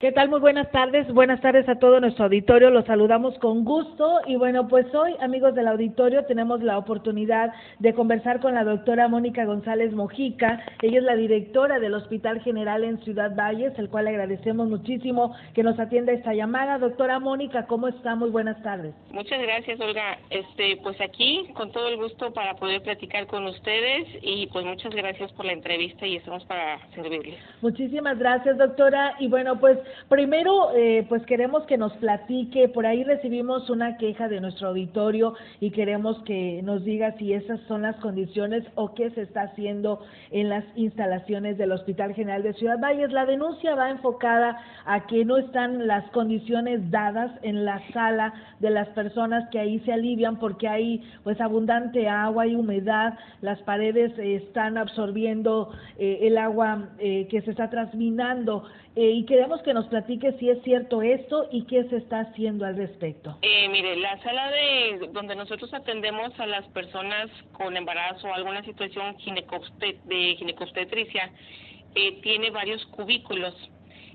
¿Qué tal? Muy buenas tardes. Buenas tardes a todo nuestro auditorio. Los saludamos con gusto. Y bueno, pues hoy, amigos del auditorio, tenemos la oportunidad de conversar con la doctora Mónica González Mojica. Ella es la directora del Hospital General en Ciudad Valles, el cual le agradecemos muchísimo que nos atienda esta llamada. Doctora Mónica, ¿cómo está? Muy buenas tardes. Muchas gracias, Olga. Este, pues aquí, con todo el gusto para poder platicar con ustedes y pues muchas gracias por la entrevista y estamos para servirles. Muchísimas gracias, doctora. Y bueno, pues Primero, eh, pues queremos que nos platique, por ahí recibimos una queja de nuestro auditorio y queremos que nos diga si esas son las condiciones o qué se está haciendo en las instalaciones del Hospital General de Ciudad Valles. La denuncia va enfocada a que no están las condiciones dadas en la sala de las personas que ahí se alivian porque hay pues abundante agua y humedad, las paredes están absorbiendo eh, el agua eh, que se está transminando y queremos que nos platique si es cierto esto y qué se está haciendo al respecto. Eh, mire, la sala de donde nosotros atendemos a las personas con embarazo o alguna situación de ginecobstetricia eh, tiene varios cubículos.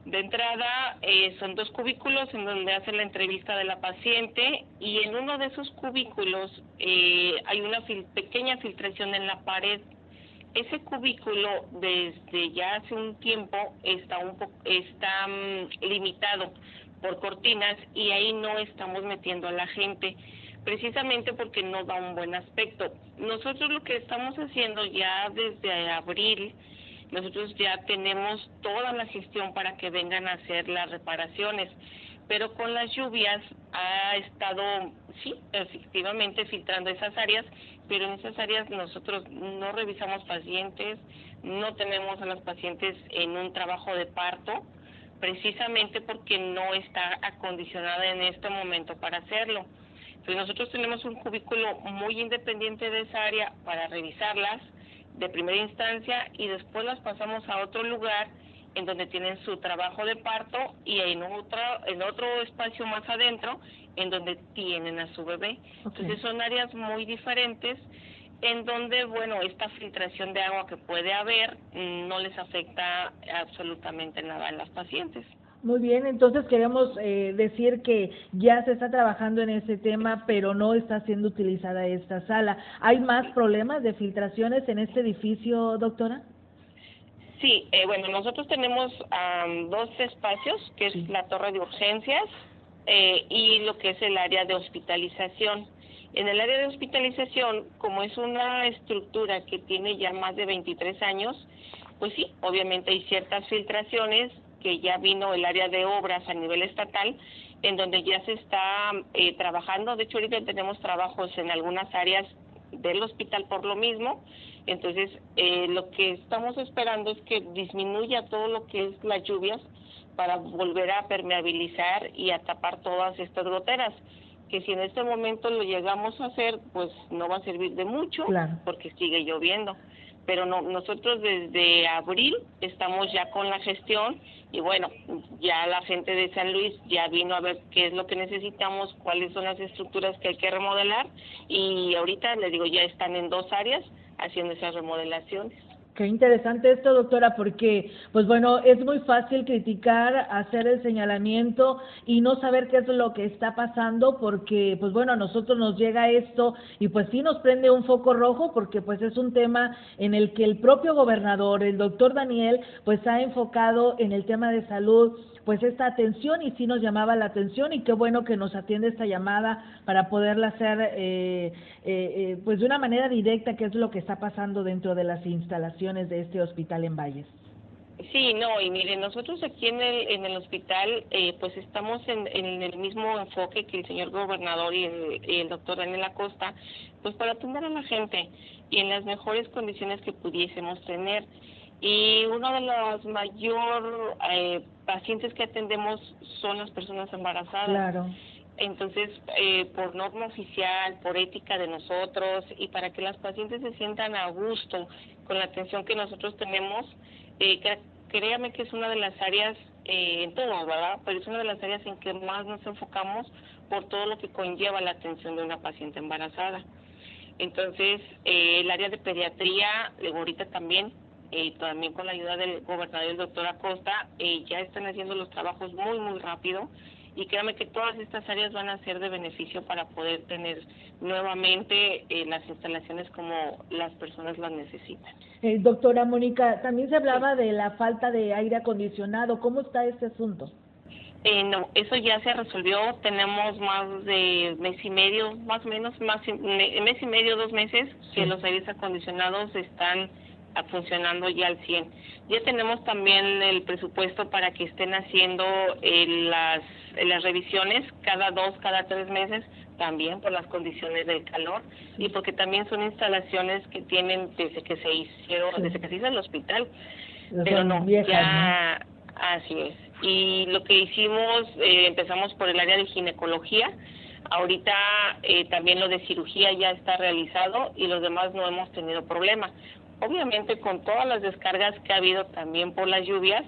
De entrada eh, son dos cubículos en donde hace la entrevista de la paciente y en uno de esos cubículos eh, hay una pequeña filtración en la pared ese cubículo desde ya hace un tiempo está un está mm, limitado por cortinas y ahí no estamos metiendo a la gente precisamente porque no da un buen aspecto. Nosotros lo que estamos haciendo ya desde abril, nosotros ya tenemos toda la gestión para que vengan a hacer las reparaciones, pero con las lluvias ha estado, sí, efectivamente filtrando esas áreas pero en esas áreas nosotros no revisamos pacientes, no tenemos a los pacientes en un trabajo de parto, precisamente porque no está acondicionada en este momento para hacerlo. Entonces nosotros tenemos un cubículo muy independiente de esa área para revisarlas de primera instancia y después las pasamos a otro lugar en donde tienen su trabajo de parto y en otro, en otro espacio más adentro en donde tienen a su bebé. Entonces son áreas muy diferentes en donde, bueno, esta filtración de agua que puede haber no les afecta absolutamente nada a las pacientes. Muy bien, entonces queremos eh, decir que ya se está trabajando en ese tema, pero no está siendo utilizada esta sala. ¿Hay más problemas de filtraciones en este edificio, doctora? Sí, eh, bueno, nosotros tenemos dos espacios, que es la torre de urgencias eh, y lo que es el área de hospitalización. En el área de hospitalización, como es una estructura que tiene ya más de 23 años, pues sí, obviamente hay ciertas filtraciones que ya vino el área de obras a nivel estatal, en donde ya se está eh, trabajando. De hecho, ahorita tenemos trabajos en algunas áreas del hospital por lo mismo. Entonces, eh, lo que estamos esperando es que disminuya todo lo que es las lluvias para volver a permeabilizar y a tapar todas estas goteras que si en este momento lo llegamos a hacer, pues no va a servir de mucho porque sigue lloviendo. Pero no, nosotros desde abril estamos ya con la gestión y bueno, ya la gente de San Luis ya vino a ver qué es lo que necesitamos, cuáles son las estructuras que hay que remodelar y ahorita les digo, ya están en dos áreas haciendo esas remodelaciones. Qué interesante esto, doctora, porque, pues bueno, es muy fácil criticar, hacer el señalamiento y no saber qué es lo que está pasando, porque, pues bueno, a nosotros nos llega esto y pues sí nos prende un foco rojo, porque pues es un tema en el que el propio gobernador, el doctor Daniel, pues ha enfocado en el tema de salud pues esta atención y sí nos llamaba la atención y qué bueno que nos atiende esta llamada para poderla hacer eh, eh, eh, pues de una manera directa qué es lo que está pasando dentro de las instalaciones de este hospital en Valles. Sí, no, y miren, nosotros aquí en el, en el hospital eh, pues estamos en, en, el mismo enfoque que el señor gobernador y el, y el doctor Daniel Acosta, pues para atender a la gente y en las mejores condiciones que pudiésemos tener. Y uno de los mayor eh, pacientes que atendemos son las personas embarazadas. Claro. Entonces, eh, por norma oficial, por ética de nosotros y para que las pacientes se sientan a gusto con la atención que nosotros tenemos, eh, créame que es una de las áreas, eh, en todo, ¿verdad? Pero es una de las áreas en que más nos enfocamos por todo lo que conlleva la atención de una paciente embarazada. Entonces, eh, el área de pediatría, ahorita también eh, también con la ayuda del gobernador el doctor Acosta, eh, ya están haciendo los trabajos muy, muy rápido y créame que todas estas áreas van a ser de beneficio para poder tener nuevamente eh, las instalaciones como las personas las necesitan. Eh, doctora Mónica, también se hablaba de la falta de aire acondicionado. ¿Cómo está este asunto? Eh, no, eso ya se resolvió. Tenemos más de mes y medio, más o menos, más mes y medio, dos meses, que los aires acondicionados están funcionando ya al 100. Ya tenemos también el presupuesto para que estén haciendo eh, las, las revisiones cada dos, cada tres meses, también por las condiciones del calor y porque también son instalaciones que tienen desde que se hicieron, desde que se hizo el hospital. Pero no, ya, así es. Y lo que hicimos, eh, empezamos por el área de ginecología, Ahorita eh, también lo de cirugía ya está realizado y los demás no hemos tenido problema. Obviamente con todas las descargas que ha habido también por las lluvias,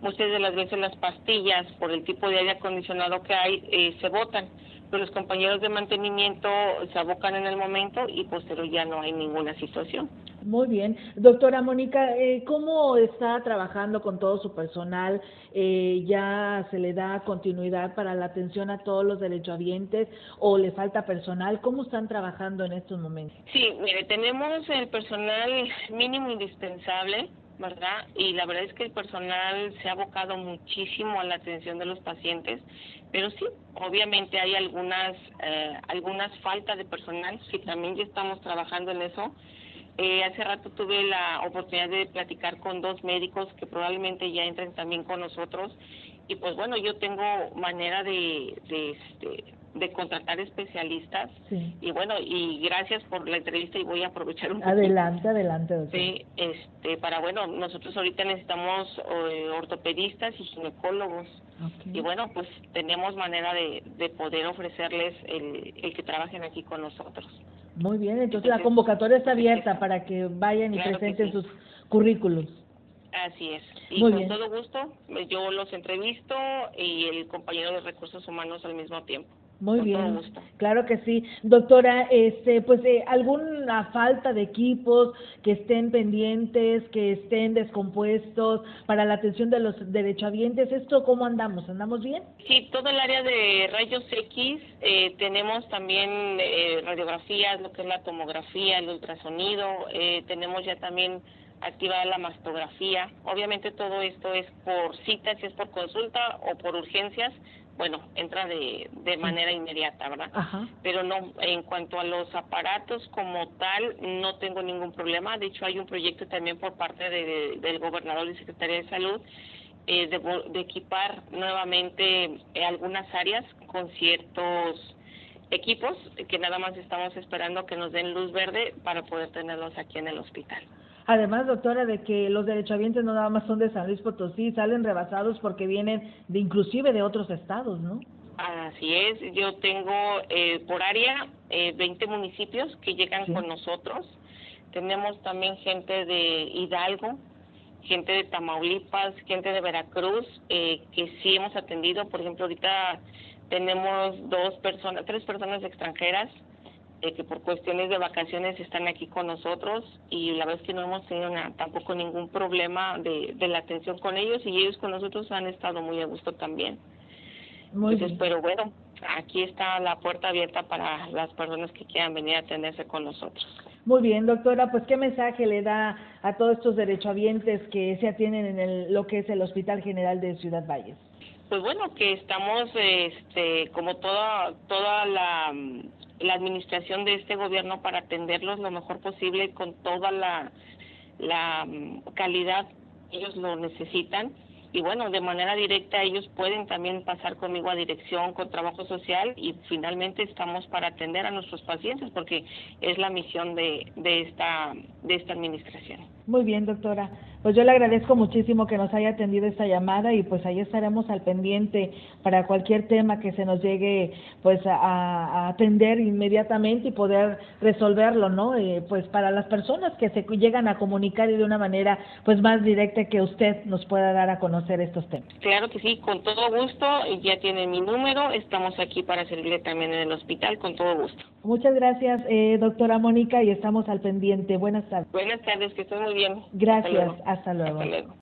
muchas de las veces las pastillas por el tipo de aire acondicionado que hay eh, se botan, pero los compañeros de mantenimiento se abocan en el momento y posterior ya no hay ninguna situación. Muy bien. Doctora Mónica, eh, ¿cómo está trabajando con todo su personal? Eh, ¿Ya se le da continuidad para la atención a todos los derechohabientes o le falta personal? ¿Cómo están trabajando en estos momentos? Sí, mire, tenemos el personal mínimo indispensable. ¿Verdad? Y la verdad es que el personal se ha abocado muchísimo a la atención de los pacientes, pero sí, obviamente hay algunas eh, algunas faltas de personal, que también ya estamos trabajando en eso, eh, hace rato tuve la oportunidad de platicar con dos médicos que probablemente ya entren también con nosotros y pues bueno, yo tengo manera de, de, este, de contratar especialistas y bueno, y gracias por la entrevista y voy a aprovechar un Adelante, adelante. Sí, este, para bueno, nosotros ahorita necesitamos eh, ortopedistas y ginecólogos y bueno, pues tenemos manera de, de poder ofrecerles el, el que trabajen aquí con nosotros. Muy bien, entonces la convocatoria está abierta para que vayan y presenten sus currículos. Así es. Y con todo gusto, yo los entrevisto y el compañero de recursos humanos al mismo tiempo. Muy bien, claro que sí. Doctora, este, pues eh, alguna falta de equipos que estén pendientes, que estén descompuestos para la atención de los derechohabientes, ¿esto cómo andamos? ¿Andamos bien? Sí, todo el área de rayos X, eh, tenemos también eh, radiografías, lo que es la tomografía, el ultrasonido, eh, tenemos ya también activada la mastografía. Obviamente todo esto es por citas, si es por consulta o por urgencias, bueno, entra de, de manera inmediata, ¿verdad? Pero no, en cuanto a los aparatos como tal, no tengo ningún problema. De hecho, hay un proyecto también por parte de, del gobernador y secretaria de salud eh, de, de, equipar nuevamente eh, algunas áreas con ciertos equipos que nada más estamos esperando que nos den luz verde para poder tenerlos aquí en el hospital. Además, doctora, de que los derechohabientes no nada más son de San Luis Potosí, salen rebasados porque vienen de inclusive de otros estados, ¿no? Así es, yo tengo eh, por área eh, 20 municipios que llegan con nosotros. Tenemos también gente de Hidalgo, gente de Tamaulipas, gente de Veracruz, eh, que sí hemos atendido. Por ejemplo, ahorita tenemos dos personas, tres personas extranjeras eh, que por cuestiones de vacaciones están aquí con nosotros y la verdad es que no hemos tenido tampoco ningún problema de, de la atención con ellos y ellos con nosotros han estado muy a gusto también. Muy bien. Pero bueno, aquí está la puerta abierta para las personas que quieran venir a atenderse con nosotros. Muy bien, doctora, pues qué mensaje le da a todos estos derechohabientes que se atienden en el, lo que es el Hospital General de Ciudad Valles. Pues bueno, que estamos, este, como toda toda la la administración de este gobierno para atenderlos lo mejor posible con toda la, mm, calidad ellos lo necesitan y bueno, de manera directa ellos pueden también pasar conmigo a dirección con trabajo social y finalmente estamos para atender a nuestros pacientes porque es la misión de, de esta de esta administración. Muy bien, doctora. Pues yo le agradezco muchísimo que nos haya atendido esta llamada y pues ahí estaremos al pendiente para cualquier tema que se nos llegue pues a, atender inmediatamente y poder resolverlo, ¿no? Eh, pues para las personas que se llegan a comunicar y de una manera pues más directa que usted nos pueda dar a conocer conocer estos temas. Claro que sí, con todo gusto, ya tiene mi número, estamos aquí para servirle también en el hospital, con todo gusto. Muchas gracias, eh, doctora Mónica, y estamos al pendiente. Buenas tardes. Buenas tardes, que estén muy bien. Gracias, hasta luego. Hasta luego. Hasta luego.